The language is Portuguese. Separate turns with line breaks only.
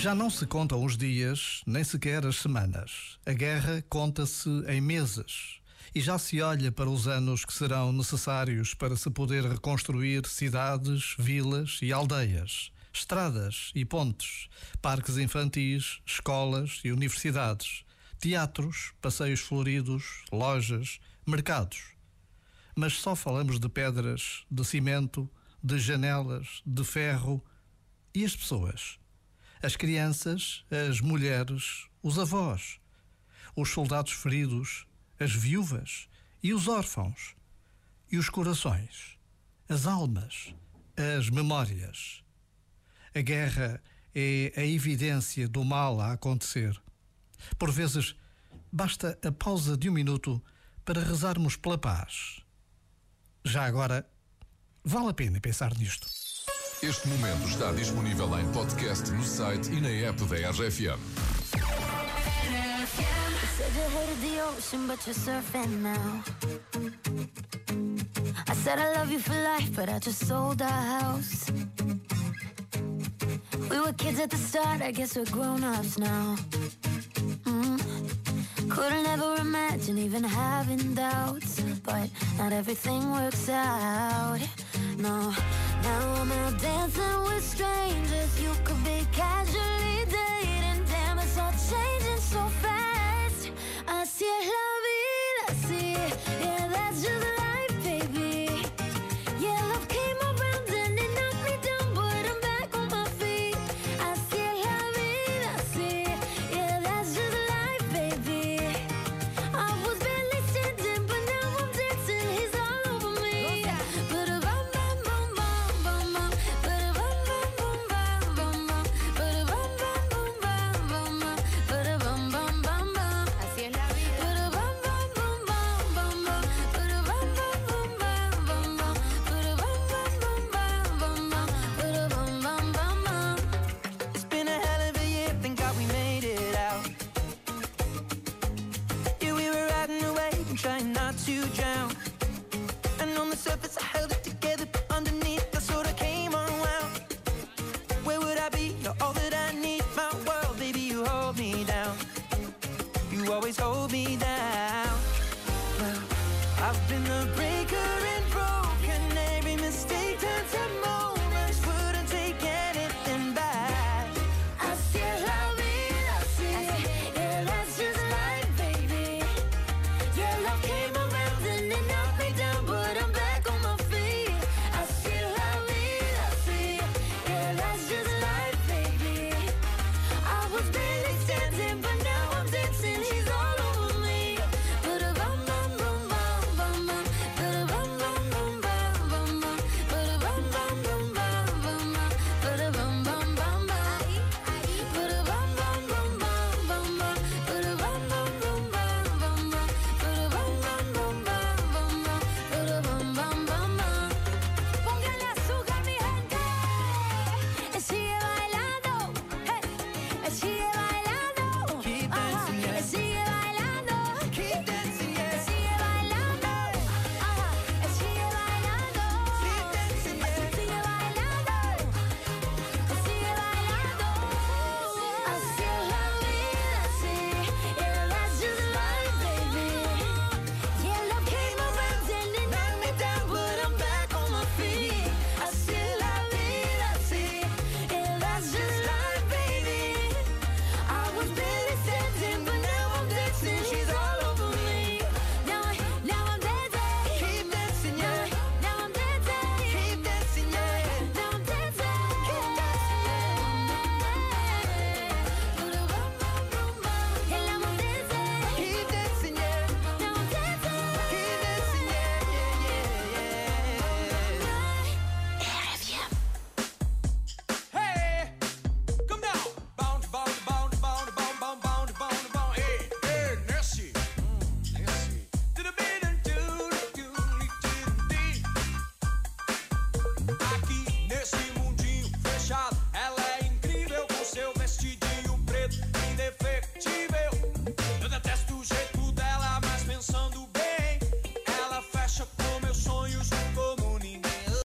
Já não se contam os dias, nem sequer as semanas. A guerra conta-se em meses. E já se olha para os anos que serão necessários para se poder reconstruir cidades, vilas e aldeias, estradas e pontes, parques infantis, escolas e universidades, teatros, passeios floridos, lojas, mercados. Mas só falamos de pedras, de cimento, de janelas, de ferro e as pessoas as crianças, as mulheres, os avós, os soldados feridos, as viúvas e os órfãos, e os corações, as almas, as memórias. A guerra é a evidência do mal a acontecer. Por vezes, basta a pausa de um minuto para rezarmos pela paz. Já agora, vale a pena pensar nisto.
Este momento está disponível em podcast no site e na app da RFM.
Said you hated the ocean, but you're surfing now. I said I love you for life, but I just sold our house. We were kids at the start, I guess we're grown ups now. Mm. Couldn't ever imagine even having doubts, but not everything works out. No. Now I'm out dancing with strangers. You
trying not to drown. And on the surface, I held it together, but underneath, I sort of came unwound. Where would I be? You're all that I need, my world, baby. You hold me down. You always hold me down. Well, I've been the bridge.